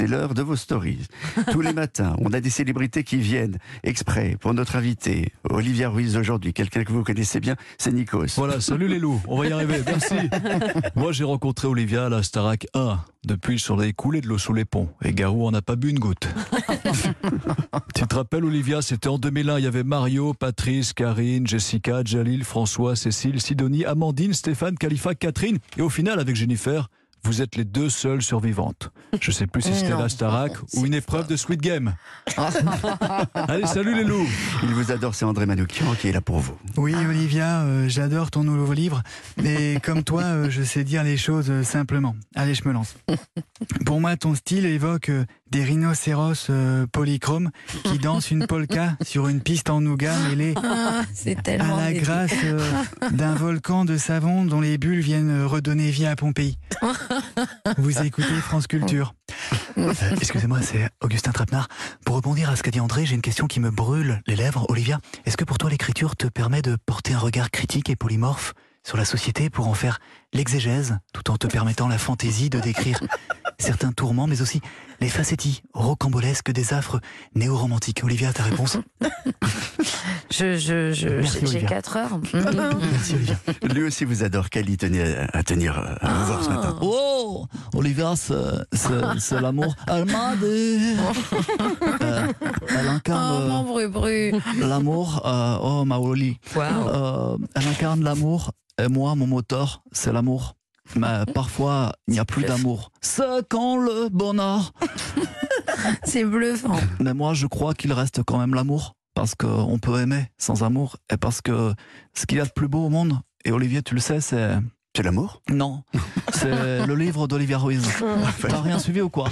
c'est l'heure de vos stories. Tous les matins, on a des célébrités qui viennent exprès pour notre invité, Olivia Ruiz aujourd'hui. Quelqu'un que vous connaissez bien, c'est Nikos. Voilà, salut les loups, on va y arriver, merci. Moi j'ai rencontré Olivia à la Starac 1. Depuis, sur les coulé de l'eau sous les ponts. Et Garou en a pas bu une goutte. tu te rappelles, Olivia, c'était en 2001. Il y avait Mario, Patrice, Karine, Jessica, Jalil, François, Cécile, Sidonie, Amandine, Stéphane, Khalifa, Catherine. Et au final, avec Jennifer, vous êtes les deux seules survivantes. Je sais plus si c'était la Starac ou une épreuve de Sweet Game. Allez, salut les loups Il vous adore, c'est André Manoukian qui est là pour vous. Oui, Olivia, euh, j'adore ton nouveau livre, mais comme toi, euh, je sais dire les choses euh, simplement. Allez, je me lance. Pour moi, ton style évoque euh, des rhinocéros euh, polychromes qui dansent une polka sur une piste en nougat mêlée Ah, à la grâce euh, d'un volcan de savon dont les bulles viennent redonner vie à Pompéi. Vous écoutez France Culture. Euh, Excusez-moi, c'est Augustin Trapenard. Pour rebondir à ce qu'a dit André, j'ai une question qui me brûle les lèvres. Olivia, est-ce que pour toi l'écriture te permet de porter un regard critique et polymorphe sur la société pour en faire l'exégèse, tout en te permettant la fantaisie de décrire? Certains tourments, mais aussi les facéties rocambolesques des affres néo-romantiques Olivia, ta réponse? Je, je, je, j'ai- j'ai Olivia. 4 heures. Merci Olivia. Lui aussi vous adore. Kali tenait à, à tenir euh, à vous voir ce matin. Oh Olivia, c'est, c'est- c'est l'amour. Elle m'a dit. Euh, elle Oh, incarne mon bru bru. euh, l'amour. euh, oh, ma Oli. Waouh. Euh, elle incarne l'amour. Et moi, mon moteur, c'est l'amour. Mais parfois, il n'y a plus d'amour. C'est quand le bonheur. C'est bluffant. Mais moi, je crois qu'il reste quand même l'amour. Parce qu'on peut aimer sans amour. Et parce que ce qu'il y a de plus beau au monde, et Olivier, tu le sais, c'est. C'est l'amour? Non. C'est le livre d'Olivia Ruiz. T'as rien suivi ou quoi?